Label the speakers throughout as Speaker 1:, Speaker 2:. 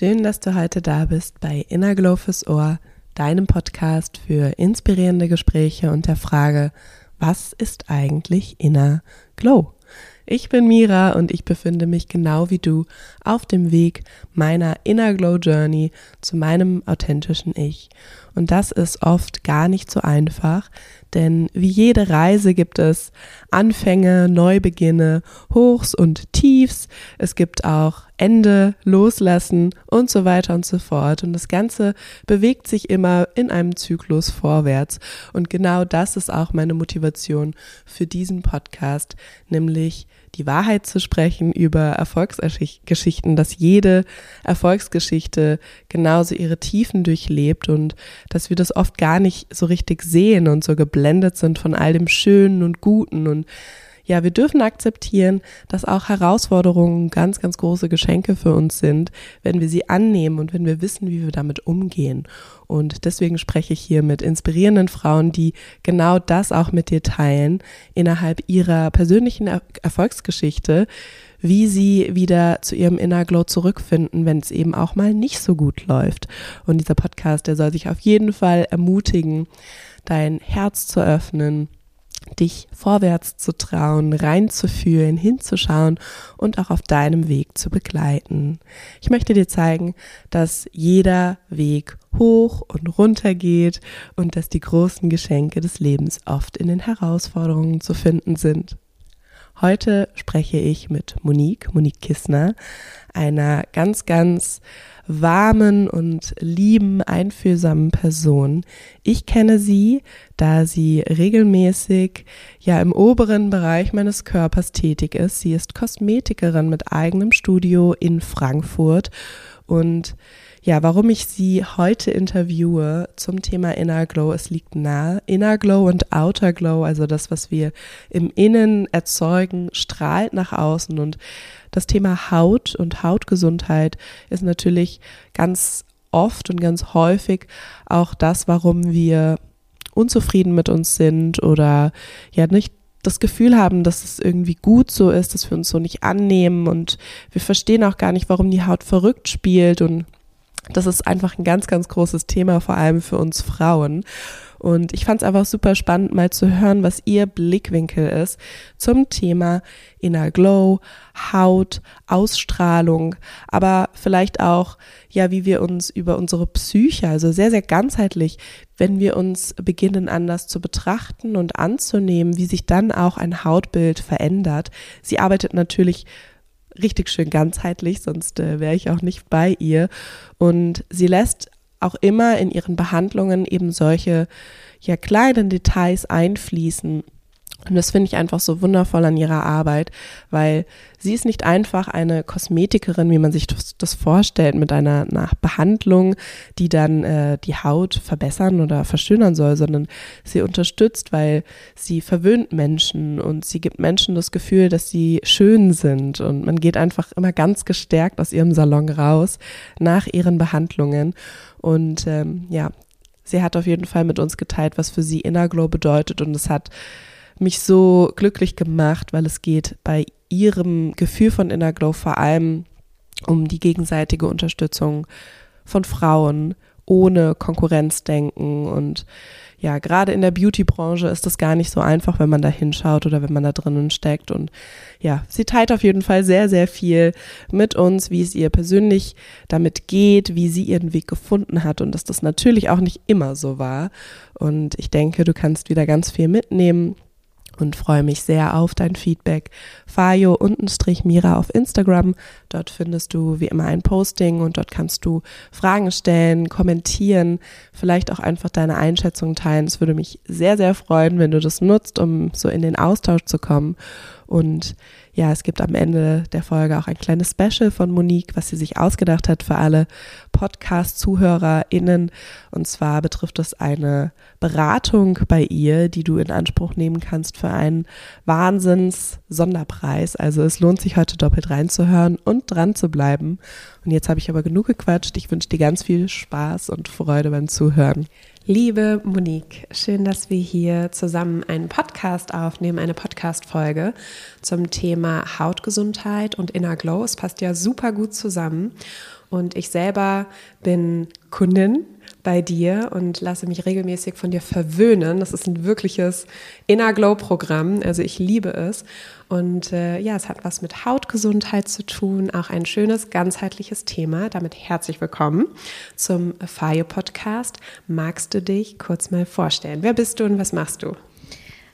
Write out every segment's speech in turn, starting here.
Speaker 1: schön, dass du heute da bist bei Inner Glow fürs Ohr, deinem Podcast für inspirierende Gespräche und der Frage, was ist eigentlich Inner Glow? Ich bin Mira und ich befinde mich genau wie du auf dem Weg meiner Inner Glow Journey zu meinem authentischen Ich. Und das ist oft gar nicht so einfach, denn wie jede Reise gibt es Anfänge, Neubeginne, Hochs und Tiefs. Es gibt auch Ende, Loslassen und so weiter und so fort. Und das Ganze bewegt sich immer in einem Zyklus vorwärts. Und genau das ist auch meine Motivation für diesen Podcast, nämlich die Wahrheit zu sprechen über Erfolgsgeschichten, dass jede Erfolgsgeschichte genauso ihre Tiefen durchlebt und dass wir das oft gar nicht so richtig sehen und so geblendet sind von all dem Schönen und Guten und ja, wir dürfen akzeptieren, dass auch Herausforderungen ganz, ganz große Geschenke für uns sind, wenn wir sie annehmen und wenn wir wissen, wie wir damit umgehen. Und deswegen spreche ich hier mit inspirierenden Frauen, die genau das auch mit dir teilen innerhalb ihrer persönlichen er Erfolgsgeschichte, wie sie wieder zu ihrem Inner Glow zurückfinden, wenn es eben auch mal nicht so gut läuft. Und dieser Podcast, der soll sich auf jeden Fall ermutigen, dein Herz zu öffnen dich vorwärts zu trauen, reinzufühlen, hinzuschauen und auch auf deinem Weg zu begleiten. Ich möchte dir zeigen, dass jeder Weg hoch und runter geht und dass die großen Geschenke des Lebens oft in den Herausforderungen zu finden sind. Heute spreche ich mit Monique, Monique Kissner, einer ganz, ganz warmen und lieben, einfühlsamen Person. Ich kenne sie, da sie regelmäßig ja im oberen Bereich meines Körpers tätig ist. Sie ist Kosmetikerin mit eigenem Studio in Frankfurt und ja, warum ich Sie heute interviewe zum Thema Inner Glow, es liegt nahe. Inner Glow und Outer Glow, also das, was wir im Innen erzeugen, strahlt nach außen. Und das Thema Haut und Hautgesundheit ist natürlich ganz oft und ganz häufig auch das, warum wir unzufrieden mit uns sind oder ja nicht das Gefühl haben, dass es irgendwie gut so ist, dass wir uns so nicht annehmen und wir verstehen auch gar nicht, warum die Haut verrückt spielt und das ist einfach ein ganz, ganz großes Thema, vor allem für uns Frauen. Und ich fand es einfach super spannend, mal zu hören, was ihr Blickwinkel ist zum Thema Inner Glow, Haut, Ausstrahlung, aber vielleicht auch, ja, wie wir uns über unsere Psyche, also sehr, sehr ganzheitlich, wenn wir uns beginnen anders zu betrachten und anzunehmen, wie sich dann auch ein Hautbild verändert. Sie arbeitet natürlich richtig schön ganzheitlich, sonst äh, wäre ich auch nicht bei ihr. Und sie lässt auch immer in ihren Behandlungen eben solche ja kleinen Details einfließen, und das finde ich einfach so wundervoll an ihrer Arbeit, weil sie ist nicht einfach eine Kosmetikerin, wie man sich das, vorstellt, mit einer, einer Behandlung, die dann äh, die Haut verbessern oder verschönern soll, sondern sie unterstützt, weil sie verwöhnt Menschen und sie gibt Menschen das Gefühl, dass sie schön sind. Und man geht einfach immer ganz gestärkt aus ihrem Salon raus nach ihren Behandlungen. Und ähm, ja, sie hat auf jeden Fall mit uns geteilt, was für sie Inner Glow bedeutet. Und es hat mich so glücklich gemacht, weil es geht bei ihrem Gefühl von Inner Glow vor allem um die gegenseitige Unterstützung von Frauen ohne Konkurrenzdenken und ja, gerade in der Beauty-Branche ist das gar nicht so einfach, wenn man da hinschaut oder wenn man da drinnen steckt. Und ja, sie teilt auf jeden Fall sehr, sehr viel mit uns, wie es ihr persönlich damit geht, wie sie ihren Weg gefunden hat und dass das natürlich auch nicht immer so war. Und ich denke, du kannst wieder ganz viel mitnehmen und freue mich sehr auf dein Feedback. Fayo untenstrich Mira auf Instagram. Dort findest du wie immer ein Posting und dort kannst du Fragen stellen, kommentieren, vielleicht auch einfach deine Einschätzung teilen. Es würde mich sehr, sehr freuen, wenn du das nutzt, um so in den Austausch zu kommen. Und ja, es gibt am Ende der Folge auch ein kleines Special von Monique, was sie sich ausgedacht hat für alle Podcast-ZuhörerInnen. Und zwar betrifft es eine Beratung bei ihr, die du in Anspruch nehmen kannst für einen Wahnsinns-Sonderpreis. Also es lohnt sich heute doppelt reinzuhören und dran zu bleiben. Und jetzt habe ich aber genug gequatscht. Ich wünsche dir ganz viel Spaß und Freude beim Zuhören.
Speaker 2: Liebe Monique, schön, dass wir hier zusammen einen Podcast aufnehmen, eine Podcast-Folge zum Thema Hautgesundheit und Inner Glow. Es passt ja super gut zusammen. Und ich selber bin Kundin bei dir und lasse mich regelmäßig von dir verwöhnen. Das ist ein wirkliches Inner Glow Programm. Also ich liebe es. Und äh, ja, es hat was mit Hautgesundheit zu tun. Auch ein schönes, ganzheitliches Thema. Damit herzlich willkommen zum Fayo Podcast. Magst du dich kurz mal vorstellen? Wer bist du und was machst du?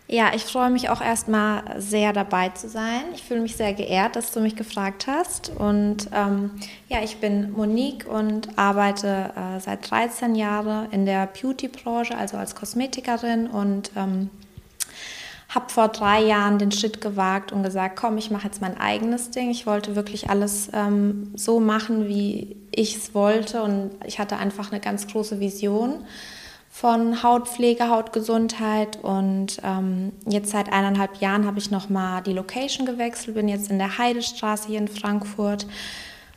Speaker 3: Ja, ich freue mich auch erstmal sehr dabei zu sein. Ich fühle mich sehr geehrt, dass du mich gefragt hast. Und ähm, ja, ich bin Monique und arbeite äh, seit 13 Jahren in der Beauty-Branche, also als Kosmetikerin und ähm, habe vor drei Jahren den Schritt gewagt und gesagt, komm, ich mache jetzt mein eigenes Ding. Ich wollte wirklich alles ähm, so machen, wie ich es wollte und ich hatte einfach eine ganz große Vision von Hautpflege, Hautgesundheit und ähm, jetzt seit eineinhalb Jahren habe ich nochmal die Location gewechselt, bin jetzt in der Heidestraße hier in Frankfurt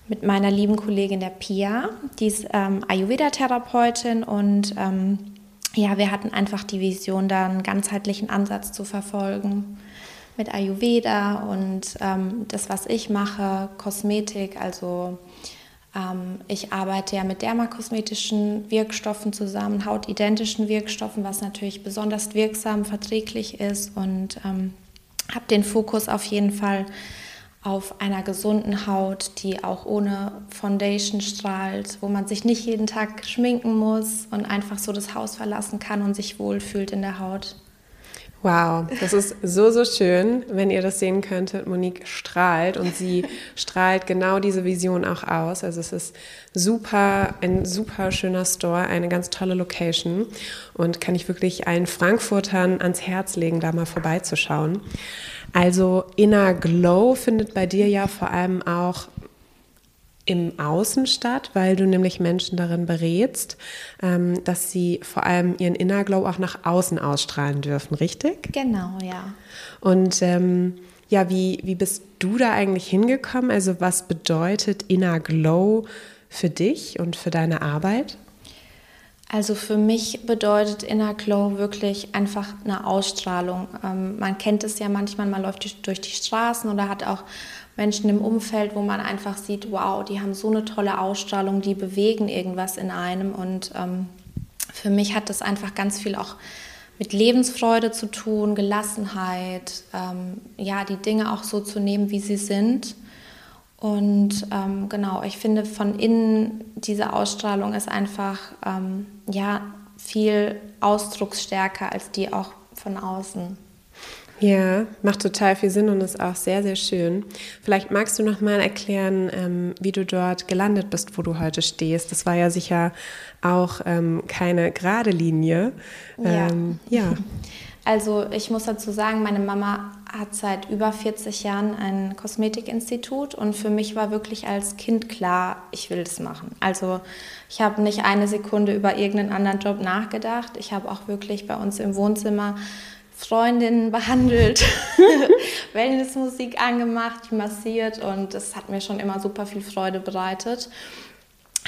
Speaker 3: mit meiner lieben Kollegin der Pia, die ist ähm, Ayurveda-Therapeutin und ähm, ja, wir hatten einfach die Vision, da einen ganzheitlichen Ansatz zu verfolgen mit Ayurveda und ähm, das, was ich mache, Kosmetik, also ich arbeite ja mit dermakosmetischen Wirkstoffen zusammen, hautidentischen Wirkstoffen, was natürlich besonders wirksam, verträglich ist und ähm, habe den Fokus auf jeden Fall auf einer gesunden Haut, die auch ohne Foundation strahlt, wo man sich nicht jeden Tag schminken muss und einfach so das Haus verlassen kann und sich wohlfühlt in der Haut.
Speaker 2: Wow, das ist so, so schön, wenn ihr das sehen könntet. Monique strahlt und sie strahlt genau diese Vision auch aus. Also es ist super, ein super schöner Store, eine ganz tolle Location und kann ich wirklich allen Frankfurtern ans Herz legen, da mal vorbeizuschauen. Also Inner Glow findet bei dir ja vor allem auch im Außen statt, weil du nämlich Menschen darin berätst, ähm, dass sie vor allem ihren Inner Glow auch nach außen ausstrahlen dürfen, richtig?
Speaker 3: Genau, ja.
Speaker 2: Und ähm, ja, wie, wie bist du da eigentlich hingekommen? Also was bedeutet Inner Glow für dich und für deine Arbeit?
Speaker 3: Also für mich bedeutet Inner Glow wirklich einfach eine Ausstrahlung. Ähm, man kennt es ja manchmal, man läuft durch die Straßen oder hat auch Menschen im Umfeld, wo man einfach sieht, wow, die haben so eine tolle Ausstrahlung, die bewegen irgendwas in einem. Und ähm, für mich hat das einfach ganz viel auch mit Lebensfreude zu tun, Gelassenheit, ähm, ja, die Dinge auch so zu nehmen, wie sie sind. Und ähm, genau, ich finde von innen diese Ausstrahlung ist einfach ähm, ja viel ausdrucksstärker als die auch von außen.
Speaker 2: Ja, macht total viel Sinn und ist auch sehr, sehr schön. Vielleicht magst du noch mal erklären, ähm, wie du dort gelandet bist, wo du heute stehst. Das war ja sicher auch ähm, keine gerade Linie.
Speaker 3: Ähm, ja. ja. Also ich muss dazu sagen, meine Mama hat seit über 40 Jahren ein Kosmetikinstitut und für mich war wirklich als Kind klar, ich will das machen. Also ich habe nicht eine Sekunde über irgendeinen anderen Job nachgedacht. Ich habe auch wirklich bei uns im Wohnzimmer Freundinnen behandelt, Wellnessmusik angemacht, massiert und das hat mir schon immer super viel Freude bereitet.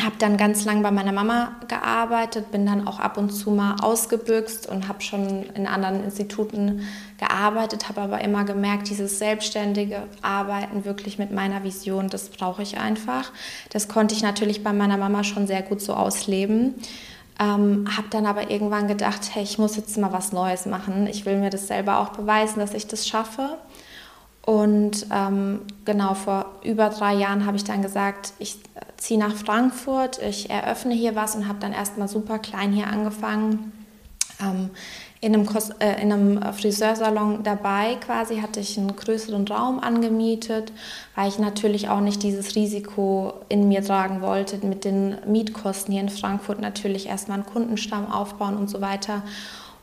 Speaker 3: Habe dann ganz lang bei meiner Mama gearbeitet, bin dann auch ab und zu mal ausgebüxt und habe schon in anderen Instituten gearbeitet, habe aber immer gemerkt, dieses selbstständige Arbeiten wirklich mit meiner Vision, das brauche ich einfach. Das konnte ich natürlich bei meiner Mama schon sehr gut so ausleben. Ähm, habe dann aber irgendwann gedacht, hey, ich muss jetzt mal was Neues machen. Ich will mir das selber auch beweisen, dass ich das schaffe. Und ähm, genau vor über drei Jahren habe ich dann gesagt, ich ziehe nach Frankfurt, ich eröffne hier was und habe dann erstmal super klein hier angefangen. Ähm, in einem, Kos äh, in einem Friseursalon dabei quasi hatte ich einen größeren Raum angemietet, weil ich natürlich auch nicht dieses Risiko in mir tragen wollte, mit den Mietkosten hier in Frankfurt natürlich erstmal einen Kundenstamm aufbauen und so weiter.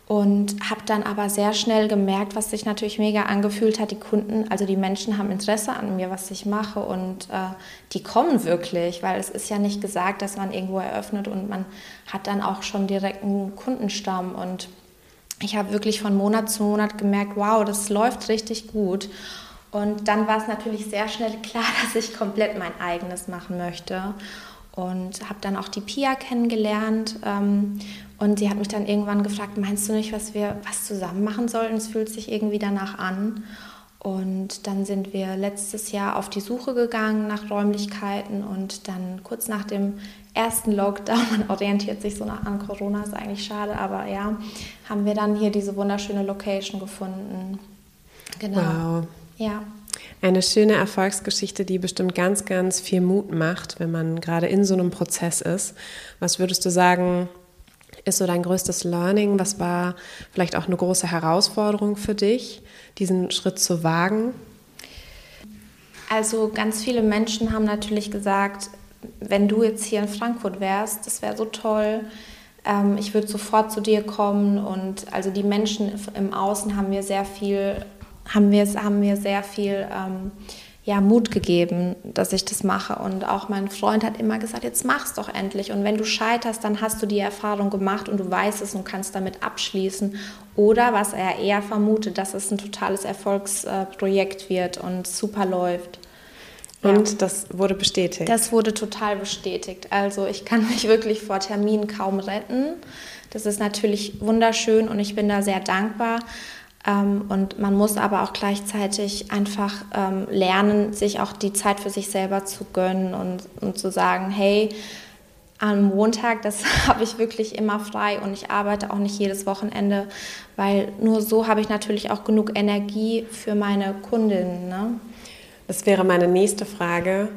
Speaker 3: Und habe dann aber sehr schnell gemerkt, was sich natürlich mega angefühlt hat. Die Kunden, also die Menschen haben Interesse an mir, was ich mache und äh, die kommen wirklich, weil es ist ja nicht gesagt, dass man irgendwo eröffnet und man hat dann auch schon direkt einen Kundenstamm und ich habe wirklich von Monat zu Monat gemerkt, wow, das läuft richtig gut. Und dann war es natürlich sehr schnell klar, dass ich komplett mein eigenes machen möchte. und habe dann auch die Pia kennengelernt. Ähm, und sie hat mich dann irgendwann gefragt, meinst du nicht, was wir was zusammen machen sollten? Es fühlt sich irgendwie danach an. Und dann sind wir letztes Jahr auf die Suche gegangen nach Räumlichkeiten und dann kurz nach dem ersten Lockdown, man orientiert sich so nach an Corona, ist eigentlich schade, aber ja, haben wir dann hier diese wunderschöne Location gefunden.
Speaker 2: Genau. Wow.
Speaker 3: Ja.
Speaker 2: Eine schöne Erfolgsgeschichte, die bestimmt ganz, ganz viel Mut macht, wenn man gerade in so einem Prozess ist. Was würdest du sagen, ist so dein größtes Learning? Was war vielleicht auch eine große Herausforderung für dich, diesen Schritt zu wagen?
Speaker 3: Also ganz viele Menschen haben natürlich gesagt, wenn du jetzt hier in Frankfurt wärst, das wäre so toll. Ähm, ich würde sofort zu dir kommen und also die Menschen im Außen haben mir sehr viel haben wir, haben mir sehr viel ähm, ja, Mut gegeben, dass ich das mache. Und auch mein Freund hat immer gesagt, jetzt mach's doch endlich. Und wenn du scheiterst, dann hast du die Erfahrung gemacht und du weißt es und kannst damit abschließen. Oder was er eher vermutet, dass es ein totales Erfolgsprojekt wird und super läuft.
Speaker 2: Und ja. das wurde bestätigt?
Speaker 3: Das wurde total bestätigt. Also ich kann mich wirklich vor Terminen kaum retten. Das ist natürlich wunderschön und ich bin da sehr dankbar. Ähm, und man muss aber auch gleichzeitig einfach ähm, lernen, sich auch die Zeit für sich selber zu gönnen und, und zu sagen, hey, am Montag, das habe ich wirklich immer frei und ich arbeite auch nicht jedes Wochenende, weil nur so habe ich natürlich auch genug Energie für meine Kundinnen. Ne?
Speaker 2: Das wäre meine nächste Frage.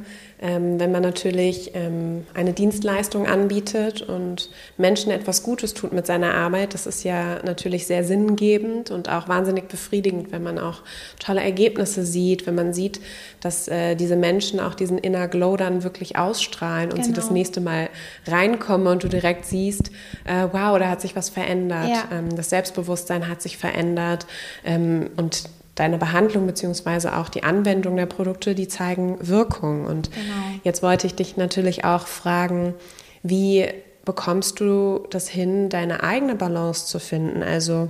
Speaker 2: Ähm, wenn man natürlich ähm, eine Dienstleistung anbietet und Menschen etwas Gutes tut mit seiner Arbeit, das ist ja natürlich sehr sinngebend und auch wahnsinnig befriedigend, wenn man auch tolle Ergebnisse sieht, wenn man sieht, dass äh, diese Menschen auch diesen Inner Glow dann wirklich ausstrahlen und genau. sie das genau. nächste Mal reinkommen und du direkt siehst, äh, wow, da hat sich was verändert, ja. ähm, das Selbstbewusstsein hat sich verändert ähm, und deine Behandlung beziehungsweise auch die Anwendung der Produkte, die zeigen Wirkung. Und genau. jetzt wollte ich dich natürlich auch fragen, wie bekommst du das hin, deine eigene Balance zu finden? Also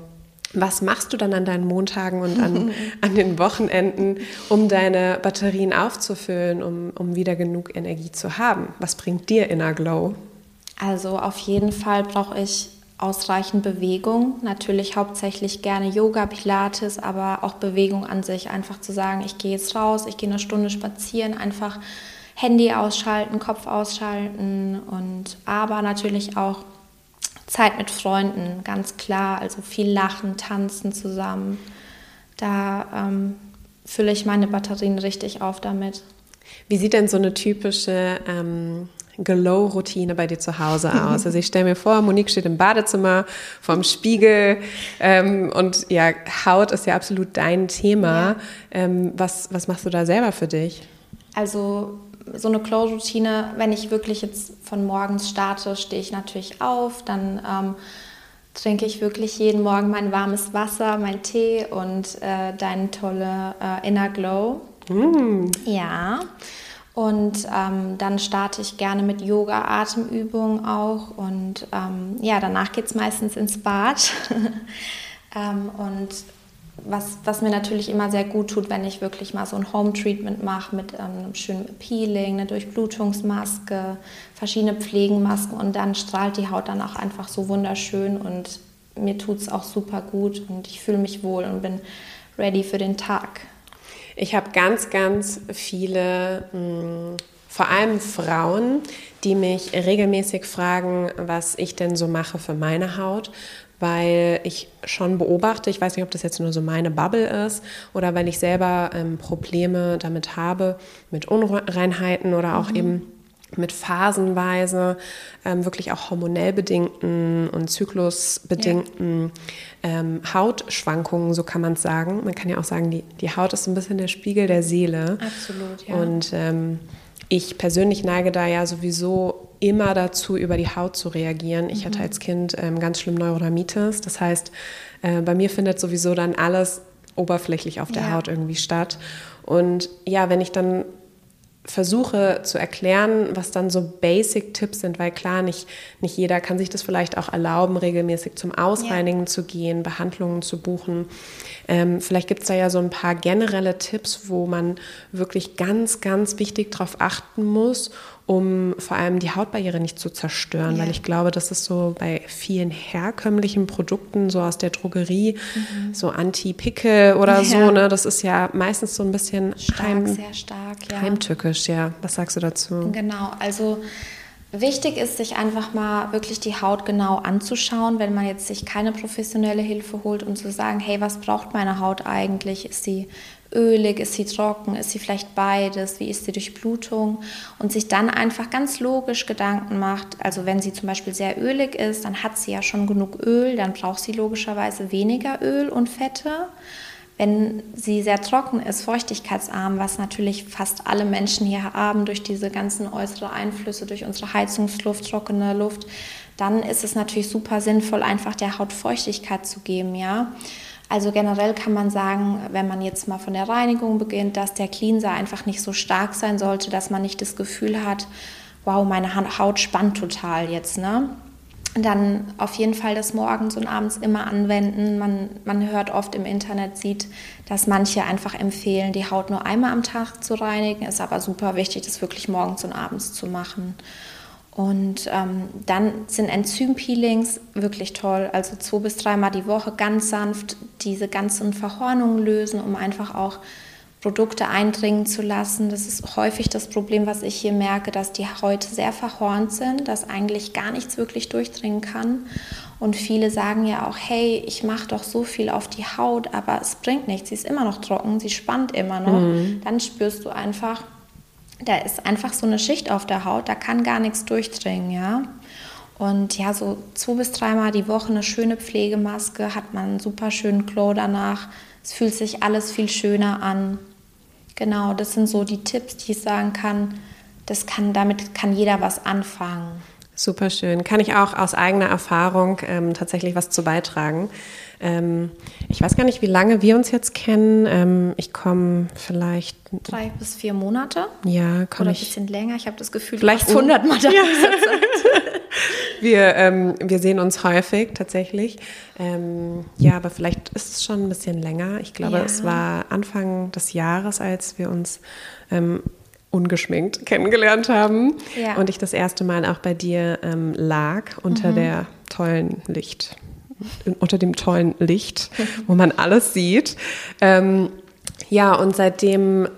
Speaker 2: was machst du dann an deinen Montagen und an, an den Wochenenden, um deine Batterien aufzufüllen, um, um wieder genug Energie zu haben? Was bringt dir Inner Glow?
Speaker 3: Also auf jeden Fall brauche ich ausreichend Bewegung. Natürlich hauptsächlich gerne Yoga, Pilates, aber auch Bewegung an sich. Einfach zu sagen, ich gehe jetzt raus, ich gehe eine Stunde spazieren, einfach Handy ausschalten, Kopf ausschalten und aber natürlich auch Zeit mit Freunden, ganz klar. Also viel Lachen, Tanzen zusammen. Da ähm, fülle ich meine Batterien richtig auf damit.
Speaker 2: Wie sieht denn so eine typische ähm, Glow-Routine bei dir zu Hause aus? Also ich stelle mir vor, Monique steht im Badezimmer vorm Spiegel ähm, und ja, Haut ist ja absolut dein Thema. Ja. Ähm, was, was machst du da selber für dich?
Speaker 3: Also so eine Glow-Routine, wenn ich wirklich jetzt von morgens starte, stehe ich natürlich auf, dann ähm, trinke ich wirklich jeden Morgen mein warmes Wasser, mein Tee und äh, deine tolle äh, Inner Glow. Mm. Ja. Und ähm, dann starte ich gerne mit Yoga-Atemübungen auch. Und ähm, ja, danach geht es meistens ins Bad. ähm, und was, was mir natürlich immer sehr gut tut, wenn ich wirklich mal so ein Home-Treatment mache mit ähm, einem schönen Peeling, eine Durchblutungsmaske, verschiedene Pflegenmasken und dann strahlt die Haut dann auch einfach so wunderschön und mir tut es auch super gut und ich fühle mich wohl und bin ready für den Tag.
Speaker 2: Ich habe ganz, ganz viele, mh, hm, vor allem Frauen, die mich regelmäßig fragen, was ich denn so mache für meine Haut, weil ich schon beobachte, ich weiß nicht, ob das jetzt nur so meine Bubble ist oder weil ich selber ähm, Probleme damit habe, mit Unreinheiten oder auch mhm. eben mit phasenweise ähm, wirklich auch hormonell bedingten und zyklusbedingten ja. ähm, Hautschwankungen, so kann man es sagen. Man kann ja auch sagen, die, die Haut ist ein bisschen der Spiegel der Seele.
Speaker 3: Absolut, ja.
Speaker 2: Und ähm, ich persönlich neige da ja sowieso immer dazu, über die Haut zu reagieren. Ich mhm. hatte als Kind ähm, ganz schlimm Neurodermitis. Das heißt, äh, bei mir findet sowieso dann alles oberflächlich auf der ja. Haut irgendwie statt. Und ja, wenn ich dann versuche zu erklären, was dann so Basic-Tipps sind, weil klar, nicht, nicht jeder kann sich das vielleicht auch erlauben, regelmäßig zum Ausreinigen ja. zu gehen, Behandlungen zu buchen. Ähm, vielleicht gibt es da ja so ein paar generelle Tipps, wo man wirklich ganz, ganz wichtig darauf achten muss, um vor allem die Hautbarriere nicht zu zerstören, ja. weil ich glaube, das ist so bei vielen herkömmlichen Produkten, so aus der Drogerie, mhm. so Anti-Pickel oder ja. so, ne, das ist ja meistens so ein bisschen
Speaker 3: stark, heim, sehr stark,
Speaker 2: ja. heimtückisch, ja. Was sagst du dazu?
Speaker 3: Genau, also Wichtig ist, sich einfach mal wirklich die Haut genau anzuschauen, wenn man jetzt sich keine professionelle Hilfe holt und zu sagen, hey, was braucht meine Haut eigentlich? Ist sie ölig, ist sie trocken, ist sie vielleicht beides, wie ist die Durchblutung und sich dann einfach ganz logisch Gedanken macht, also wenn sie zum Beispiel sehr ölig ist, dann hat sie ja schon genug Öl, dann braucht sie logischerweise weniger Öl und Fette. Wenn sie sehr trocken ist, feuchtigkeitsarm, was natürlich fast alle Menschen hier haben durch diese ganzen äußeren Einflüsse, durch unsere Heizungsluft, trockene Luft, dann ist es natürlich super sinnvoll, einfach der Haut Feuchtigkeit zu geben, ja. Also generell kann man sagen, wenn man jetzt mal von der Reinigung beginnt, dass der Cleanser einfach nicht so stark sein sollte, dass man nicht das Gefühl hat, wow, meine Haut spannt total jetzt. Ne? Dann auf jeden Fall das morgens und abends immer anwenden. Man, man hört oft im Internet, sieht, dass manche einfach empfehlen, die Haut nur einmal am Tag zu reinigen. Ist aber super wichtig, das wirklich morgens und abends zu machen. Und ähm, dann sind Enzympeelings wirklich toll. Also zwei bis dreimal die Woche ganz sanft diese ganzen Verhornungen lösen, um einfach auch Produkte eindringen zu lassen. Das ist häufig das Problem, was ich hier merke, dass die Häute sehr verhornt sind, dass eigentlich gar nichts wirklich durchdringen kann. Und viele sagen ja auch, hey, ich mache doch so viel auf die Haut, aber es bringt nichts. Sie ist immer noch trocken, sie spannt immer noch. Mhm. Dann spürst du einfach, da ist einfach so eine Schicht auf der Haut, da kann gar nichts durchdringen, ja. Und ja, so zwei bis dreimal die Woche eine schöne Pflegemaske, hat man einen super schönen Glow danach. Es fühlt sich alles viel schöner an. Genau, das sind so die Tipps, die ich sagen kann. Das kann, damit kann jeder was anfangen.
Speaker 2: Super schön. Kann ich auch aus eigener Erfahrung ähm, tatsächlich was zu beitragen. Ähm, ich weiß gar nicht, wie lange wir uns jetzt kennen. Ähm, ich komme vielleicht.
Speaker 3: Drei bis vier Monate.
Speaker 2: Ja,
Speaker 3: komme ich. Oder ein bisschen länger. Ich habe das Gefühl,
Speaker 2: vielleicht du 100 Mal ja. wir, ähm, wir sehen uns häufig tatsächlich. Ähm, ja, aber vielleicht ist es schon ein bisschen länger. Ich glaube, ja. es war Anfang des Jahres, als wir uns ähm, ungeschminkt kennengelernt haben ja. und ich das erste Mal auch bei dir ähm, lag unter mhm. der tollen Licht, unter dem tollen Licht, wo man alles sieht. Ähm, ja, und seitdem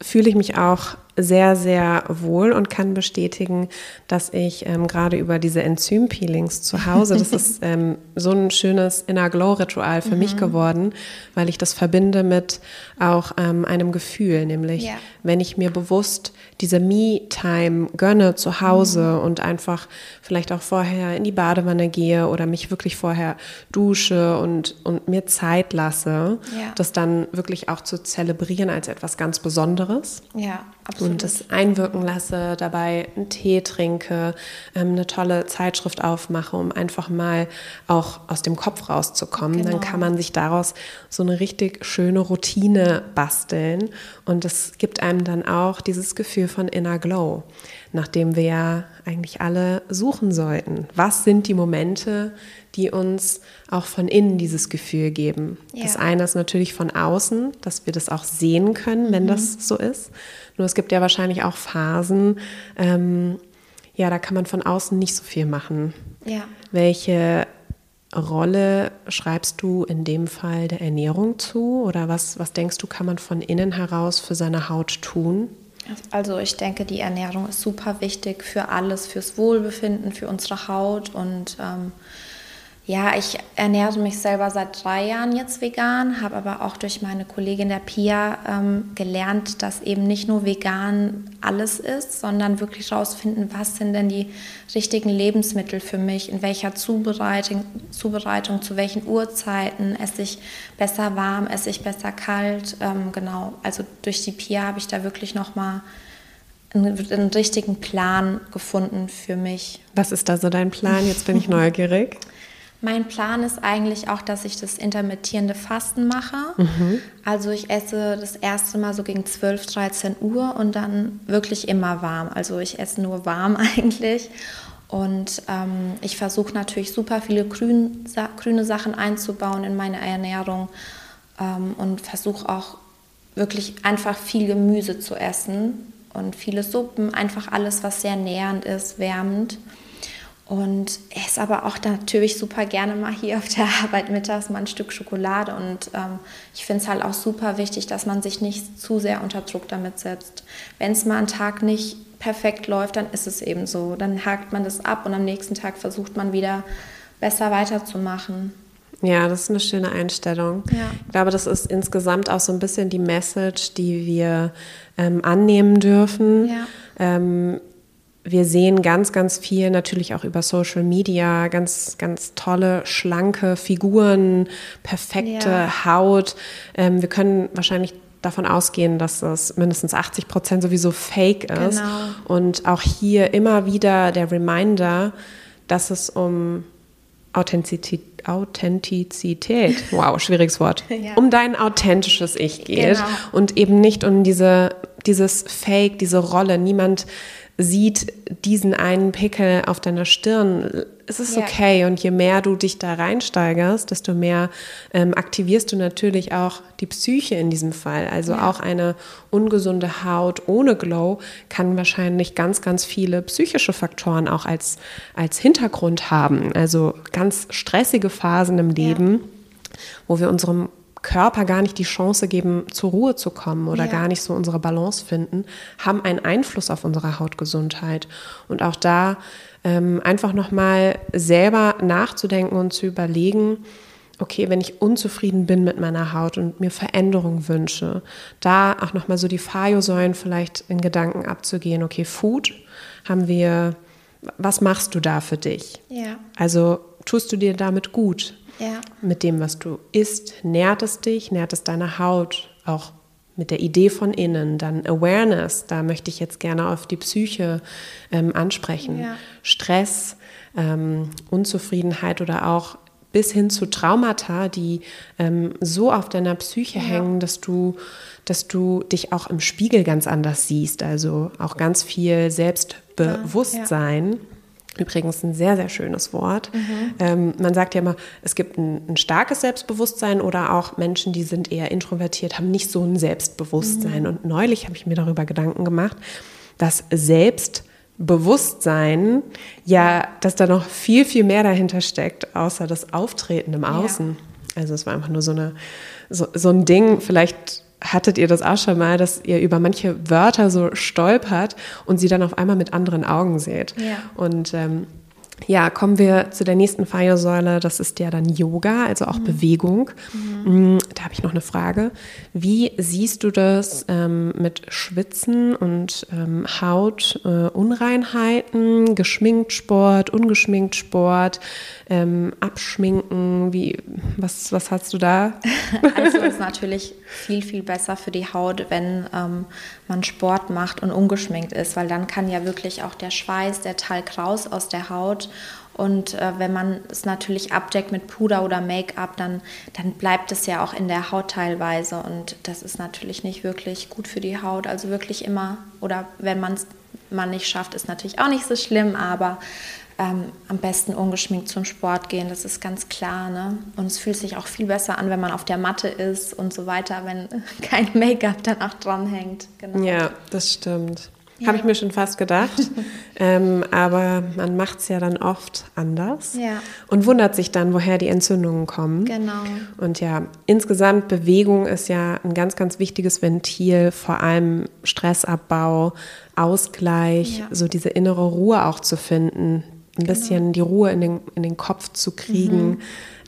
Speaker 2: fühle ich mich auch sehr, sehr wohl und kann bestätigen, dass ich ähm, gerade über diese Enzympeelings zu Hause, das ist ähm, so ein schönes Inner Glow-Ritual für mhm. mich geworden, weil ich das verbinde mit auch ähm, einem Gefühl, nämlich ja. wenn ich mir bewusst diese Me-Time gönne zu Hause mhm. und einfach vielleicht auch vorher in die Badewanne gehe oder mich wirklich vorher dusche und, und mir Zeit lasse, ja. das dann wirklich auch zu zelebrieren als etwas ganz Besonderes.
Speaker 3: Ja, absolut.
Speaker 2: Und das einwirken lasse, dabei einen Tee trinke, ähm, eine tolle Zeitschrift aufmache, um einfach mal auch aus dem Kopf rauszukommen. Genau. Dann kann man sich daraus so eine richtig schöne Routine basteln und das gibt einem dann auch dieses Gefühl von Inner Glow, nachdem wir ja eigentlich alle suchen sollten. Was sind die Momente, die uns auch von innen dieses Gefühl geben? Ja. Das eine ist natürlich von außen, dass wir das auch sehen können, wenn mhm. das so ist. Nur es gibt ja wahrscheinlich auch Phasen, ähm, ja, da kann man von außen nicht so viel machen.
Speaker 3: Ja.
Speaker 2: Welche Rolle schreibst du in dem Fall der Ernährung zu? Oder was, was denkst du, kann man von innen heraus für seine Haut tun?
Speaker 3: Also ich denke, die Ernährung ist super wichtig für alles, fürs Wohlbefinden, für unsere Haut und ähm, ja, ich ernähre mich selber seit drei Jahren jetzt vegan, habe aber auch durch meine Kollegin der Pia ähm, gelernt, dass eben nicht nur vegan alles ist, sondern wirklich herausfinden, was sind denn die richtigen Lebensmittel für mich, in welcher Zubereitung, Zubereitung zu welchen Uhrzeiten, esse ich besser warm, esse ich besser kalt. Ähm, genau, also durch die Pia habe ich da wirklich nochmal einen, einen richtigen Plan gefunden für mich.
Speaker 2: Was ist da so dein Plan? Jetzt bin ich neugierig.
Speaker 3: Mein Plan ist eigentlich auch, dass ich das intermittierende Fasten mache. Mhm. Also ich esse das erste Mal so gegen 12, 13 Uhr und dann wirklich immer warm. Also ich esse nur warm eigentlich. Und ähm, ich versuche natürlich super viele grün, sa grüne Sachen einzubauen in meine Ernährung ähm, und versuche auch wirklich einfach viel Gemüse zu essen und viele Suppen, einfach alles, was sehr nährend ist, wärmend. Und esse aber auch natürlich super gerne mal hier auf der Arbeit mittags mal ein Stück Schokolade. Und ähm, ich finde es halt auch super wichtig, dass man sich nicht zu sehr unter Druck damit setzt. Wenn es mal einen Tag nicht perfekt läuft, dann ist es eben so. Dann hakt man das ab und am nächsten Tag versucht man wieder besser weiterzumachen.
Speaker 2: Ja, das ist eine schöne Einstellung. Ja. Ich glaube, das ist insgesamt auch so ein bisschen die Message, die wir ähm, annehmen dürfen. Ja. Ähm, wir sehen ganz, ganz viel natürlich auch über Social Media, ganz, ganz tolle, schlanke Figuren, perfekte ja. Haut. Ähm, wir können wahrscheinlich davon ausgehen, dass das mindestens 80 Prozent sowieso fake ist. Genau. Und auch hier immer wieder der Reminder, dass es um Authentizität, Authentizität, wow, schwieriges Wort, ja. um dein authentisches Ich geht genau. und eben nicht um diese, dieses Fake, diese Rolle. Niemand sieht diesen einen Pickel auf deiner Stirn, es ist ja. okay. Und je mehr du dich da reinsteigerst, desto mehr ähm, aktivierst du natürlich auch die Psyche in diesem Fall. Also ja. auch eine ungesunde Haut ohne Glow kann wahrscheinlich ganz, ganz viele psychische Faktoren auch als, als Hintergrund haben. Also ganz stressige Phasen im Leben, ja. wo wir unserem Körper gar nicht die Chance geben, zur Ruhe zu kommen oder ja. gar nicht so unsere Balance finden, haben einen Einfluss auf unsere Hautgesundheit. Und auch da ähm, einfach nochmal selber nachzudenken und zu überlegen, okay, wenn ich unzufrieden bin mit meiner Haut und mir Veränderung wünsche, da auch nochmal so die Fajo-Säulen vielleicht in Gedanken abzugehen, okay, Food haben wir, was machst du da für dich? Ja. Also tust du dir damit gut? Ja. Mit dem, was du isst, nährt es dich, nährt es deine Haut, auch mit der Idee von innen, dann Awareness, da möchte ich jetzt gerne auf die Psyche ähm, ansprechen. Ja. Stress, ähm, Unzufriedenheit oder auch bis hin zu Traumata, die ähm, so auf deiner Psyche ja. hängen, dass du, dass du dich auch im Spiegel ganz anders siehst. Also auch ganz viel Selbstbewusstsein. Ja. Übrigens ein sehr, sehr schönes Wort. Mhm. Ähm, man sagt ja immer, es gibt ein, ein, starkes Selbstbewusstsein oder auch Menschen, die sind eher introvertiert, haben nicht so ein Selbstbewusstsein. Mhm. Und neulich habe ich mir darüber Gedanken gemacht, dass Selbstbewusstsein ja, dass da noch viel, viel mehr dahinter steckt, außer das Auftreten im Außen. Ja. Also es war einfach nur so, eine, so, so ein Ding, vielleicht hattet ihr das auch schon mal, dass ihr über manche Wörter so stolpert und sie dann auf einmal mit anderen Augen seht. Ja. Und ähm, ja, kommen wir zu der nächsten Feiersäule. Das ist ja dann Yoga, also auch mhm. Bewegung. Mhm. Mm, da habe ich noch eine Frage. Wie siehst du das ähm, mit Schwitzen und ähm, Hautunreinheiten, äh, geschminkt Sport, ungeschminkt Sport, ähm, Abschminken? Wie, was, was hast du da?
Speaker 3: Also es ist natürlich viel, viel besser für die Haut, wenn ähm, man Sport macht und ungeschminkt ist, weil dann kann ja wirklich auch der Schweiß, der Talg raus aus der Haut. Und äh, wenn man es natürlich abdeckt mit Puder oder Make-up, dann, dann bleibt es ja auch in der Haut teilweise. Und das ist natürlich nicht wirklich gut für die Haut. Also wirklich immer, oder wenn man es man nicht schafft, ist natürlich auch nicht so schlimm, aber ähm, am besten ungeschminkt zum Sport gehen, das ist ganz klar. Ne? Und es fühlt sich auch viel besser an, wenn man auf der Matte ist und so weiter, wenn kein Make-up danach dranhängt.
Speaker 2: Genau. Ja, das stimmt. Ja. Habe ich mir schon fast gedacht. ähm, aber man macht es ja dann oft anders ja. und wundert sich dann, woher die Entzündungen kommen. Genau. Und ja, insgesamt Bewegung ist ja ein ganz, ganz wichtiges Ventil, vor allem Stressabbau, Ausgleich, ja. so diese innere Ruhe auch zu finden, ein genau. bisschen die Ruhe in den, in den Kopf zu kriegen. Mhm.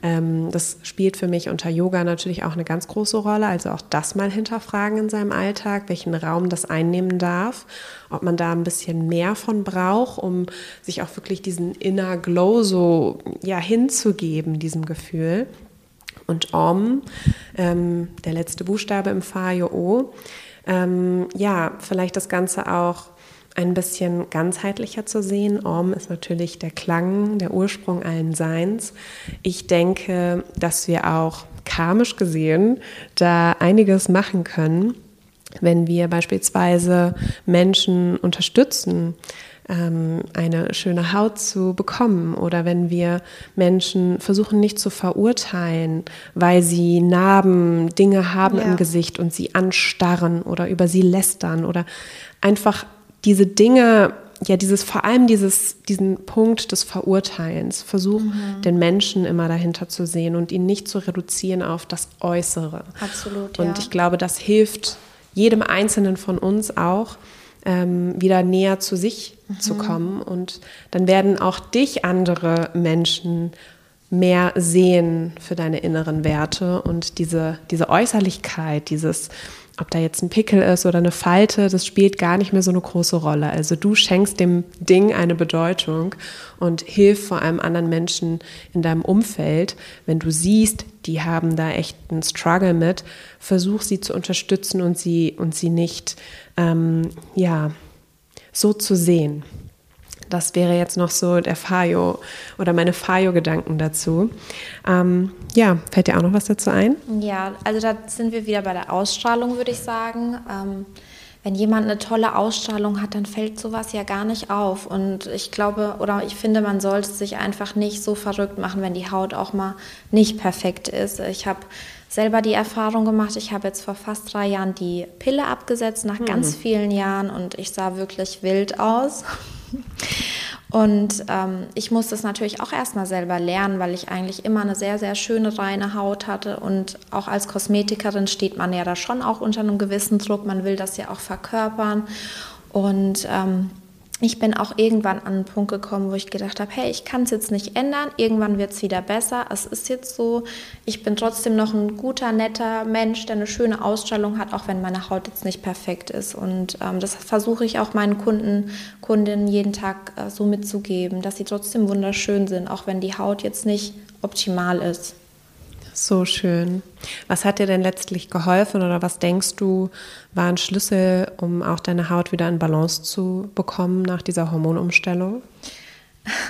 Speaker 2: Ähm, das spielt für mich unter Yoga natürlich auch eine ganz große Rolle. Also auch das mal hinterfragen in seinem Alltag, welchen Raum das einnehmen darf, ob man da ein bisschen mehr von braucht, um sich auch wirklich diesen Inner Glow so ja, hinzugeben, diesem Gefühl. Und Om, ähm, der letzte Buchstabe im Fayo ähm, ja, vielleicht das Ganze auch ein bisschen ganzheitlicher zu sehen. Om ist natürlich der Klang, der Ursprung allen Seins. Ich denke, dass wir auch karmisch gesehen da einiges machen können, wenn wir beispielsweise Menschen unterstützen, ähm, eine schöne Haut zu bekommen oder wenn wir Menschen versuchen nicht zu verurteilen, weil sie Narben, Dinge haben ja. im Gesicht und sie anstarren oder über sie lästern oder einfach diese Dinge ja, dieses, vor allem dieses, diesen Punkt des Verurteilens, versuch mhm. den Menschen immer dahinter zu sehen und ihn nicht zu reduzieren auf das Äußere.
Speaker 3: Absolut.
Speaker 2: Und
Speaker 3: ja.
Speaker 2: ich glaube, das hilft jedem Einzelnen von uns auch, ähm, wieder näher zu sich mhm. zu kommen. Und dann werden auch dich andere Menschen mehr sehen für deine inneren Werte und diese, diese Äußerlichkeit, dieses ob da jetzt ein Pickel ist oder eine Falte, das spielt gar nicht mehr so eine große Rolle. Also du schenkst dem Ding eine Bedeutung und hilf vor allem anderen Menschen in deinem Umfeld, wenn du siehst, die haben da echt einen Struggle mit, versuch sie zu unterstützen und sie und sie nicht ähm, ja so zu sehen. Das wäre jetzt noch so der Fayo oder meine Fayo-Gedanken dazu. Ähm, ja, fällt dir auch noch was dazu ein?
Speaker 3: Ja, also da sind wir wieder bei der Ausstrahlung, würde ich sagen. Ähm, wenn jemand eine tolle Ausstrahlung hat, dann fällt sowas ja gar nicht auf. Und ich glaube oder ich finde, man sollte sich einfach nicht so verrückt machen, wenn die Haut auch mal nicht perfekt ist. Ich habe selber die Erfahrung gemacht, ich habe jetzt vor fast drei Jahren die Pille abgesetzt, nach hm. ganz vielen Jahren, und ich sah wirklich wild aus. Und ähm, ich musste es natürlich auch erstmal selber lernen, weil ich eigentlich immer eine sehr, sehr schöne, reine Haut hatte. Und auch als Kosmetikerin steht man ja da schon auch unter einem gewissen Druck. Man will das ja auch verkörpern. Und ähm, ich bin auch irgendwann an einen Punkt gekommen, wo ich gedacht habe, hey, ich kann es jetzt nicht ändern, irgendwann wird es wieder besser. Es ist jetzt so, ich bin trotzdem noch ein guter, netter Mensch, der eine schöne Ausstrahlung hat, auch wenn meine Haut jetzt nicht perfekt ist. Und ähm, das versuche ich auch meinen Kunden, Kundinnen jeden Tag äh, so mitzugeben, dass sie trotzdem wunderschön sind, auch wenn die Haut jetzt nicht optimal ist.
Speaker 2: So schön. Was hat dir denn letztlich geholfen oder was denkst du war ein Schlüssel, um auch deine Haut wieder in Balance zu bekommen nach dieser Hormonumstellung?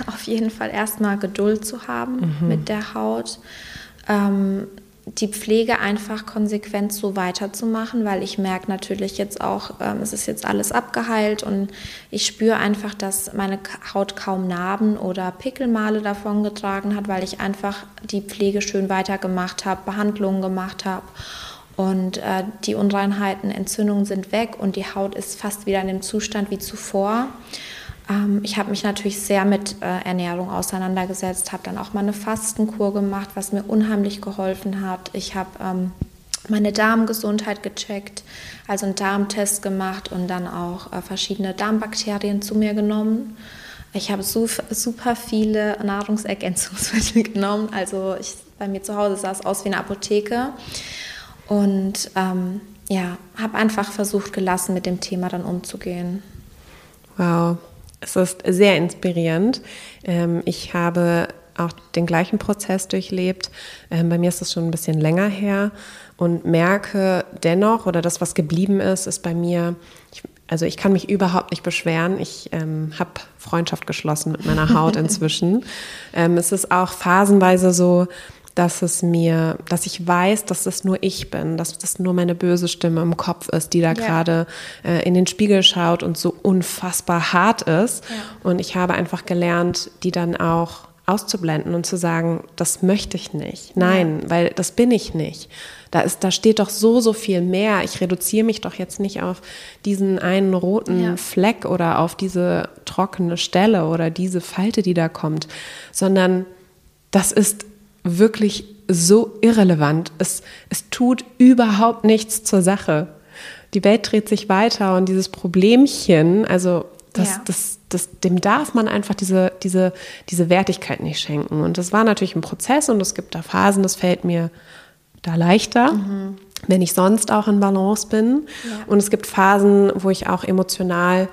Speaker 3: Auf jeden Fall erstmal Geduld zu haben mhm. mit der Haut. Ähm, die Pflege einfach konsequent so weiterzumachen, weil ich merke natürlich jetzt auch, ähm, es ist jetzt alles abgeheilt und ich spüre einfach, dass meine Haut kaum Narben oder Pickelmale davon getragen hat, weil ich einfach die Pflege schön weitergemacht habe, Behandlungen gemacht habe. Und äh, die Unreinheiten, Entzündungen sind weg und die Haut ist fast wieder in dem Zustand wie zuvor. Ähm, ich habe mich natürlich sehr mit äh, Ernährung auseinandergesetzt, habe dann auch mal eine Fastenkur gemacht, was mir unheimlich geholfen hat. Ich habe ähm, meine Darmgesundheit gecheckt, also einen Darmtest gemacht und dann auch äh, verschiedene Darmbakterien zu mir genommen. Ich habe super viele Nahrungsergänzungsmittel genommen. Also ich, bei mir zu Hause sah es aus wie eine Apotheke. Und ähm, ja, habe einfach versucht, gelassen mit dem Thema dann umzugehen.
Speaker 2: Wow, es ist sehr inspirierend. Ähm, ich habe auch den gleichen Prozess durchlebt. Ähm, bei mir ist das schon ein bisschen länger her und merke dennoch, oder das, was geblieben ist, ist bei mir, ich, also ich kann mich überhaupt nicht beschweren. Ich ähm, habe Freundschaft geschlossen mit meiner Haut inzwischen. ähm, es ist auch phasenweise so, dass es mir, dass ich weiß, dass das nur ich bin, dass das nur meine böse Stimme im Kopf ist, die da ja. gerade äh, in den Spiegel schaut und so unfassbar hart ist. Ja. Und ich habe einfach gelernt, die dann auch auszublenden und zu sagen, das möchte ich nicht. Nein, ja. weil das bin ich nicht. Da ist, da steht doch so, so viel mehr. Ich reduziere mich doch jetzt nicht auf diesen einen roten ja. Fleck oder auf diese trockene Stelle oder diese Falte, die da kommt, sondern das ist wirklich so irrelevant. Es, es tut überhaupt nichts zur Sache. Die Welt dreht sich weiter und dieses Problemchen, also das, ja. das, das, dem darf man einfach diese, diese, diese Wertigkeit nicht schenken. Und das war natürlich ein Prozess und es gibt da Phasen, das fällt mir da leichter, mhm. wenn ich sonst auch in Balance bin. Ja. Und es gibt Phasen, wo ich auch emotional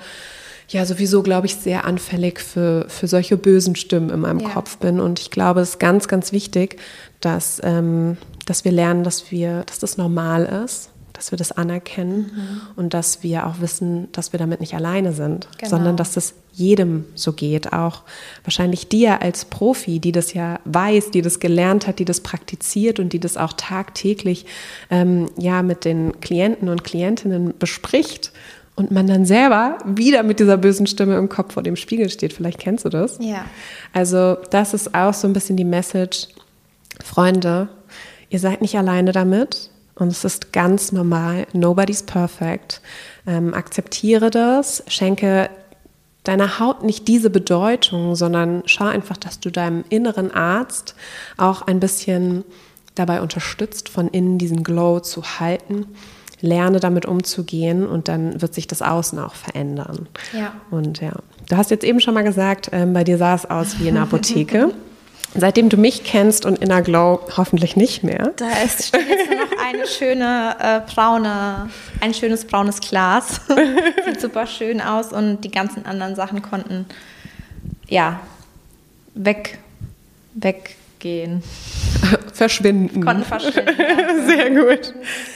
Speaker 2: ja sowieso, glaube ich, sehr anfällig für, für solche bösen Stimmen in meinem ja. Kopf bin. Und ich glaube, es ist ganz, ganz wichtig, dass, ähm, dass wir lernen, dass wir, dass das normal ist, dass wir das anerkennen mhm. und dass wir auch wissen, dass wir damit nicht alleine sind, genau. sondern dass das jedem so geht. Auch wahrscheinlich dir als Profi, die das ja weiß, die das gelernt hat, die das praktiziert und die das auch tagtäglich ähm, ja mit den Klienten und Klientinnen bespricht und man dann selber wieder mit dieser bösen Stimme im Kopf vor dem Spiegel steht. Vielleicht kennst du das.
Speaker 3: Ja.
Speaker 2: Also das ist auch so ein bisschen die Message, Freunde, ihr seid nicht alleine damit und es ist ganz normal. Nobody's perfect. Ähm, akzeptiere das, schenke deiner Haut nicht diese Bedeutung, sondern schau einfach, dass du deinem inneren Arzt auch ein bisschen dabei unterstützt, von innen diesen Glow zu halten lerne damit umzugehen und dann wird sich das Außen auch verändern.
Speaker 3: Ja.
Speaker 2: Und ja, du hast jetzt eben schon mal gesagt, ähm, bei dir sah es aus wie in der Apotheke. Seitdem du mich kennst und Inner Glow hoffentlich nicht mehr.
Speaker 3: Da ist steht jetzt nur noch eine schöne äh, braune, ein schönes braunes Glas. Sieht super schön aus und die ganzen anderen Sachen konnten ja weg, weggehen.
Speaker 2: Verschwinden.
Speaker 3: Konnten verschwinden. Ja.
Speaker 2: sehr gut.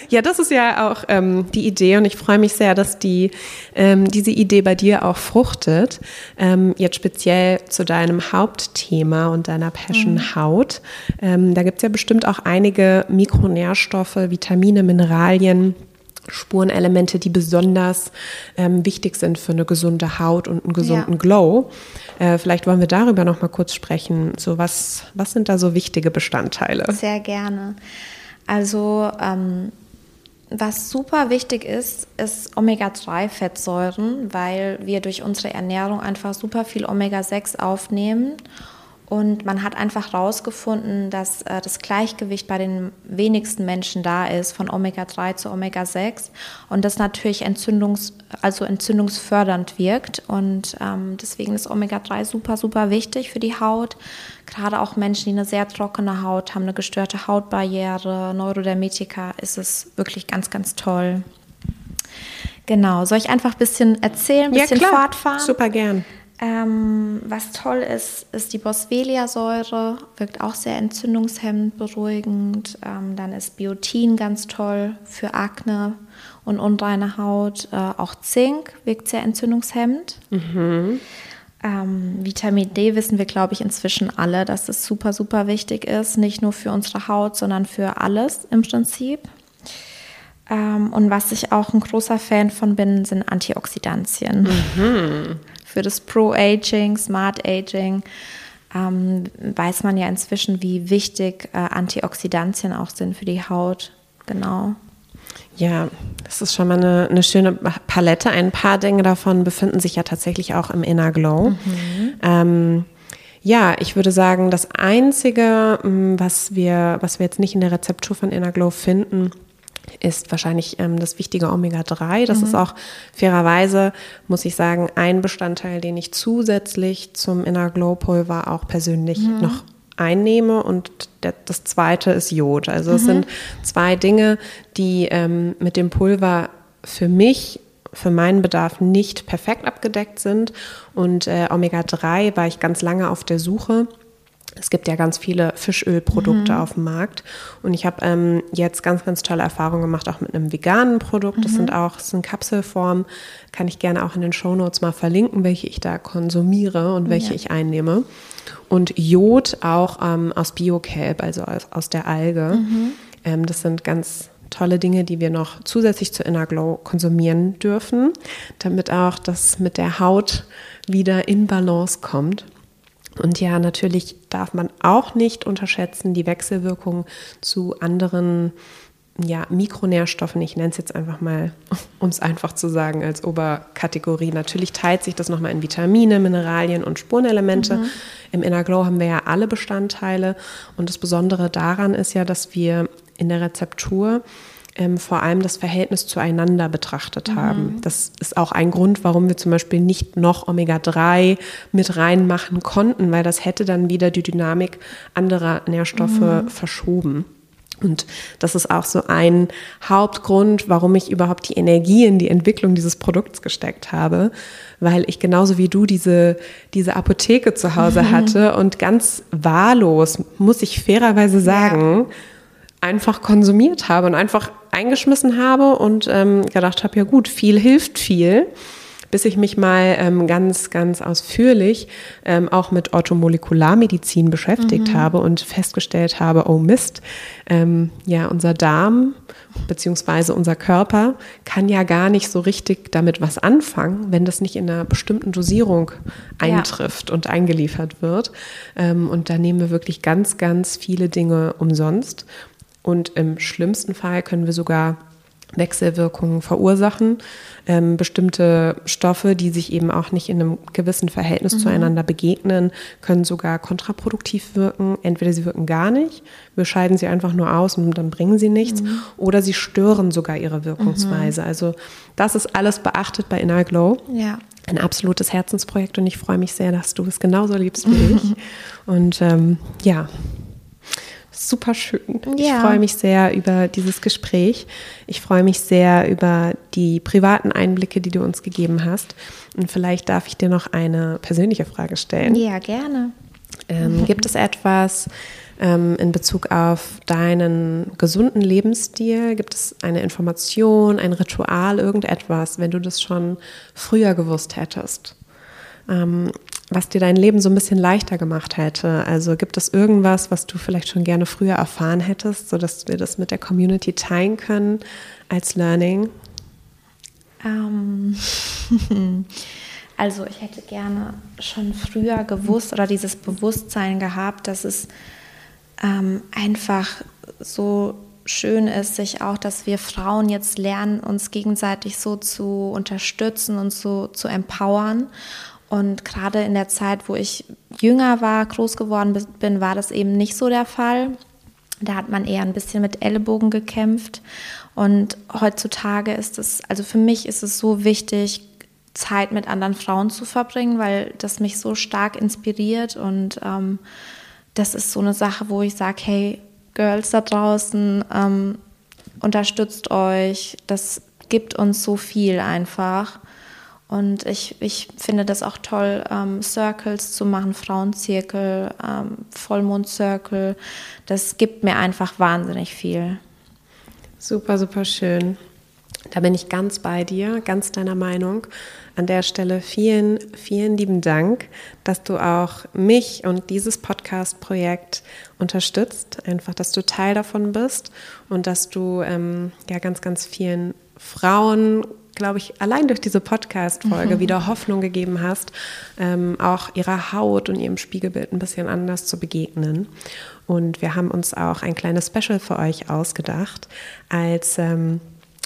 Speaker 2: Ja, das ist ja auch ähm, die Idee und ich freue mich sehr, dass die, ähm, diese Idee bei dir auch fruchtet. Ähm, jetzt speziell zu deinem Hauptthema und deiner Passion mhm. Haut. Ähm, da gibt es ja bestimmt auch einige Mikronährstoffe, Vitamine, Mineralien. Spurenelemente, die besonders ähm, wichtig sind für eine gesunde Haut und einen gesunden ja. Glow. Äh, vielleicht wollen wir darüber noch mal kurz sprechen. So was, was sind da so wichtige Bestandteile?
Speaker 3: Sehr gerne. Also ähm, was super wichtig ist, ist Omega-3-Fettsäuren, weil wir durch unsere Ernährung einfach super viel Omega-6 aufnehmen und man hat einfach herausgefunden, dass äh, das Gleichgewicht bei den wenigsten Menschen da ist, von Omega-3 zu Omega-6. Und das natürlich entzündungs-, also entzündungsfördernd wirkt. Und ähm, deswegen ist Omega-3 super, super wichtig für die Haut. Gerade auch Menschen, die eine sehr trockene Haut haben, eine gestörte Hautbarriere, Neurodermitika, ist es wirklich ganz, ganz toll. Genau, soll ich einfach ein bisschen erzählen, ein bisschen
Speaker 2: ja, klar.
Speaker 3: fortfahren?
Speaker 2: Super gern.
Speaker 3: Ähm, was toll ist, ist die Boswellia-Säure, wirkt auch sehr entzündungshemmend, beruhigend. Ähm, dann ist Biotin ganz toll für Akne und unreine Haut. Äh, auch Zink wirkt sehr entzündungshemmend. Mhm. Ähm, Vitamin D wissen wir, glaube ich, inzwischen alle, dass es super, super wichtig ist. Nicht nur für unsere Haut, sondern für alles im Prinzip. Ähm, und was ich auch ein großer Fan von bin, sind Antioxidantien. Mhm für das Pro-Aging, Smart Aging, ähm, weiß man ja inzwischen, wie wichtig äh, Antioxidantien auch sind für die Haut. Genau.
Speaker 2: Ja, das ist schon mal eine, eine, schöne Palette. Ein paar Dinge davon befinden sich ja tatsächlich auch im Inner Glow. Mhm. Ähm, ja, ich würde sagen, das Einzige, was wir, was wir jetzt nicht in der Rezeptur von Inner Glow finden, ist wahrscheinlich ähm, das wichtige Omega-3. Das mhm. ist auch fairerweise, muss ich sagen, ein Bestandteil, den ich zusätzlich zum Inner Glow Pulver auch persönlich mhm. noch einnehme und der, das zweite ist Jod. Also mhm. es sind zwei Dinge, die ähm, mit dem Pulver für mich für meinen Bedarf nicht perfekt abgedeckt sind. Und äh, Omega-3 war ich ganz lange auf der Suche es gibt ja ganz viele Fischölprodukte mhm. auf dem Markt und ich habe ähm, jetzt ganz, ganz tolle Erfahrungen gemacht, auch mit einem veganen Produkt. Mhm. Das sind auch, das sind Kapselformen, kann ich gerne auch in den Shownotes mal verlinken, welche ich da konsumiere und welche ja. ich einnehme. Und Jod auch ähm, aus Biokelb, also aus, aus der Alge. Mhm. Ähm, das sind ganz tolle Dinge, die wir noch zusätzlich zu Inner Glow konsumieren dürfen, damit auch das mit der Haut wieder in Balance kommt. Und ja, natürlich darf man auch nicht unterschätzen die Wechselwirkung zu anderen ja, Mikronährstoffen. Ich nenne es jetzt einfach mal, um es einfach zu sagen, als Oberkategorie. Natürlich teilt sich das nochmal in Vitamine, Mineralien und Spurenelemente. Mhm. Im Inner Glow haben wir ja alle Bestandteile. Und das Besondere daran ist ja, dass wir in der Rezeptur ähm, vor allem das Verhältnis zueinander betrachtet mhm. haben. Das ist auch ein Grund, warum wir zum Beispiel nicht noch Omega-3 mit reinmachen konnten, weil das hätte dann wieder die Dynamik anderer Nährstoffe mhm. verschoben. Und das ist auch so ein Hauptgrund, warum ich überhaupt die Energie in die Entwicklung dieses Produkts gesteckt habe, weil ich genauso wie du diese, diese Apotheke zu Hause hatte und ganz wahllos, muss ich fairerweise sagen, ja einfach konsumiert habe und einfach eingeschmissen habe und ähm, gedacht habe, ja gut, viel hilft viel, bis ich mich mal ähm, ganz, ganz ausführlich ähm, auch mit Orthomolekularmedizin beschäftigt mhm. habe und festgestellt habe, oh Mist, ähm, ja, unser Darm beziehungsweise unser Körper kann ja gar nicht so richtig damit was anfangen, wenn das nicht in einer bestimmten Dosierung eintrifft ja. und eingeliefert wird. Ähm, und da nehmen wir wirklich ganz, ganz viele Dinge umsonst. Und im schlimmsten Fall können wir sogar Wechselwirkungen verursachen. Ähm, bestimmte Stoffe, die sich eben auch nicht in einem gewissen Verhältnis mhm. zueinander begegnen, können sogar kontraproduktiv wirken. Entweder sie wirken gar nicht, wir scheiden sie einfach nur aus und dann bringen sie nichts, mhm. oder sie stören sogar ihre Wirkungsweise. Mhm. Also das ist alles beachtet bei Inner Glow.
Speaker 3: Ja.
Speaker 2: Ein absolutes Herzensprojekt und ich freue mich sehr, dass du es genauso liebst wie ich. Und ähm, ja, super schön. Ja. Ich freue mich sehr über dieses Gespräch. Ich freue mich sehr über die privaten Einblicke, die du uns gegeben hast. Und vielleicht darf ich dir noch eine persönliche Frage stellen.
Speaker 3: Ja, gerne.
Speaker 2: Ähm, gibt es etwas ähm, in Bezug auf deinen gesunden Lebensstil? Gibt es eine Information, ein Ritual, irgendetwas, wenn du das schon früher gewusst hättest? Ähm, was dir dein Leben so ein bisschen leichter gemacht hätte. Also gibt es irgendwas, was du vielleicht schon gerne früher erfahren hättest, sodass wir das mit der Community teilen können als Learning?
Speaker 3: Ähm, also ich hätte gerne schon früher gewusst oder dieses Bewusstsein gehabt, dass es ähm, einfach so schön ist, sich auch, dass wir Frauen jetzt lernen, uns gegenseitig so zu unterstützen und so zu empowern und gerade in der Zeit, wo ich jünger war, groß geworden bin, war das eben nicht so der Fall. Da hat man eher ein bisschen mit Ellbogen gekämpft. Und heutzutage ist es, also für mich ist es so wichtig, Zeit mit anderen Frauen zu verbringen, weil das mich so stark inspiriert. Und ähm, das ist so eine Sache, wo ich sage, hey, Girls da draußen, ähm, unterstützt euch. Das gibt uns so viel einfach. Und ich, ich finde das auch toll, ähm, Circles zu machen, Frauenzirkel, ähm, Vollmondzirkel. Das gibt mir einfach wahnsinnig viel.
Speaker 2: Super, super schön. Da bin ich ganz bei dir, ganz deiner Meinung. An der Stelle vielen, vielen lieben Dank, dass du auch mich und dieses Podcast-Projekt unterstützt. Einfach, dass du Teil davon bist und dass du ähm, ja ganz, ganz vielen Frauen glaube ich, allein durch diese Podcast-Folge mhm. wieder Hoffnung gegeben hast, ähm, auch ihrer Haut und ihrem Spiegelbild ein bisschen anders zu begegnen. Und wir haben uns auch ein kleines Special für euch ausgedacht als ähm,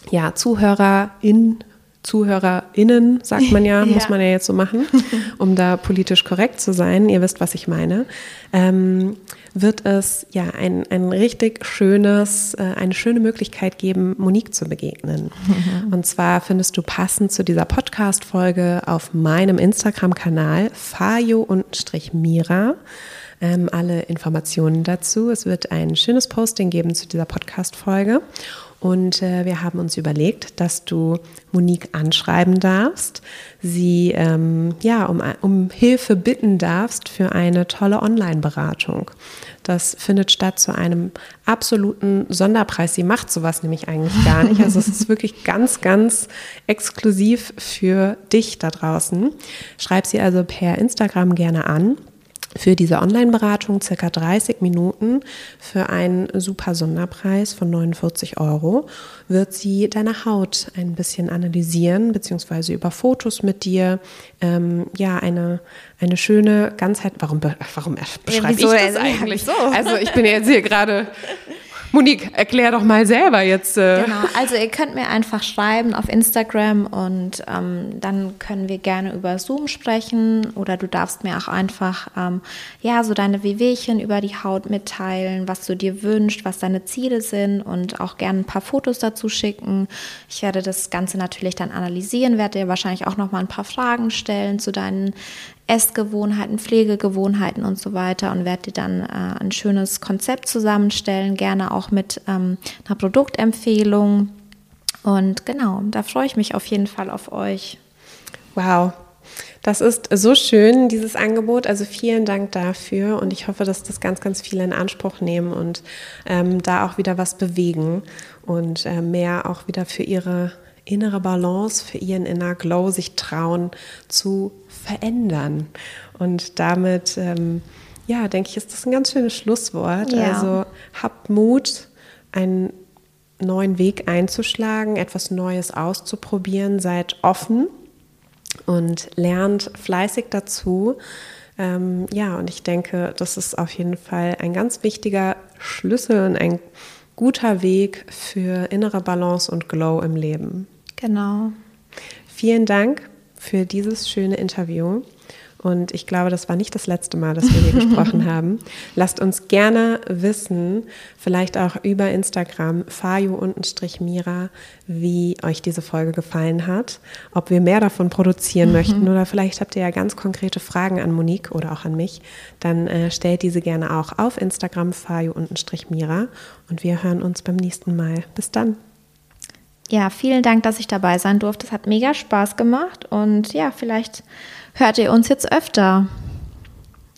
Speaker 2: ja, Zuhörerin ZuhörerInnen, sagt man ja, ja, muss man ja jetzt so machen, um da politisch korrekt zu sein. Ihr wisst, was ich meine. Ähm, wird es ja ein, ein richtig schönes, äh, eine schöne Möglichkeit geben, Monique zu begegnen. Mhm. Und zwar findest du passend zu dieser Podcast-Folge auf meinem Instagram-Kanal fajo-mira ähm, alle Informationen dazu. Es wird ein schönes Posting geben zu dieser Podcast-Folge. Und äh, wir haben uns überlegt, dass du Monique anschreiben darfst, sie ähm, ja, um, um Hilfe bitten darfst für eine tolle Online-Beratung. Das findet statt zu einem absoluten Sonderpreis. Sie macht sowas nämlich eigentlich gar nicht. Also es ist wirklich ganz, ganz exklusiv für dich da draußen. Schreib sie also per Instagram gerne an für diese Online-Beratung circa 30 Minuten für einen super Sonderpreis von 49 Euro wird sie deine Haut ein bisschen analysieren, beziehungsweise über Fotos mit dir, ähm, ja, eine, eine schöne Ganzheit. Warum, warum beschreibe ich das eigentlich? so? Also ich bin jetzt hier gerade Monique, erklär doch mal selber jetzt.
Speaker 3: Äh. Genau, also ihr könnt mir einfach schreiben auf Instagram und ähm, dann können wir gerne über Zoom sprechen oder du darfst mir auch einfach ähm, ja so deine Wehwehchen über die Haut mitteilen, was du dir wünschst, was deine Ziele sind und auch gerne ein paar Fotos dazu schicken. Ich werde das Ganze natürlich dann analysieren, werde dir wahrscheinlich auch noch mal ein paar Fragen stellen zu deinen Essgewohnheiten, Pflegegewohnheiten und so weiter und werde dir dann äh, ein schönes Konzept zusammenstellen, gerne auch mit ähm, einer Produktempfehlung. Und genau, da freue ich mich auf jeden Fall auf euch.
Speaker 2: Wow, das ist so schön, dieses Angebot. Also vielen Dank dafür und ich hoffe, dass das ganz, ganz viele in Anspruch nehmen und ähm, da auch wieder was bewegen und äh, mehr auch wieder für ihre innere Balance, für ihren Inner Glow sich trauen zu verändern. Und damit, ähm, ja, denke ich, ist das ein ganz schönes Schlusswort. Ja. Also habt Mut, ein neuen Weg einzuschlagen, etwas Neues auszuprobieren. Seid offen und lernt fleißig dazu. Ähm, ja, und ich denke, das ist auf jeden Fall ein ganz wichtiger Schlüssel und ein guter Weg für innere Balance und Glow im Leben.
Speaker 3: Genau.
Speaker 2: Vielen Dank für dieses schöne Interview. Und ich glaube, das war nicht das letzte Mal, dass wir hier gesprochen haben. Lasst uns gerne wissen, vielleicht auch über Instagram, fayu-mira, wie euch diese Folge gefallen hat. Ob wir mehr davon produzieren mhm. möchten oder vielleicht habt ihr ja ganz konkrete Fragen an Monique oder auch an mich. Dann äh, stellt diese gerne auch auf Instagram, fayu-mira. Und wir hören uns beim nächsten Mal. Bis dann.
Speaker 3: Ja, vielen Dank, dass ich dabei sein durfte. Es hat mega Spaß gemacht und ja, vielleicht hört ihr uns jetzt öfter.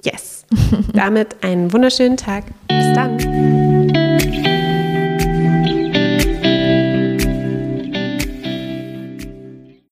Speaker 2: Yes. Damit einen wunderschönen Tag. Bis dann.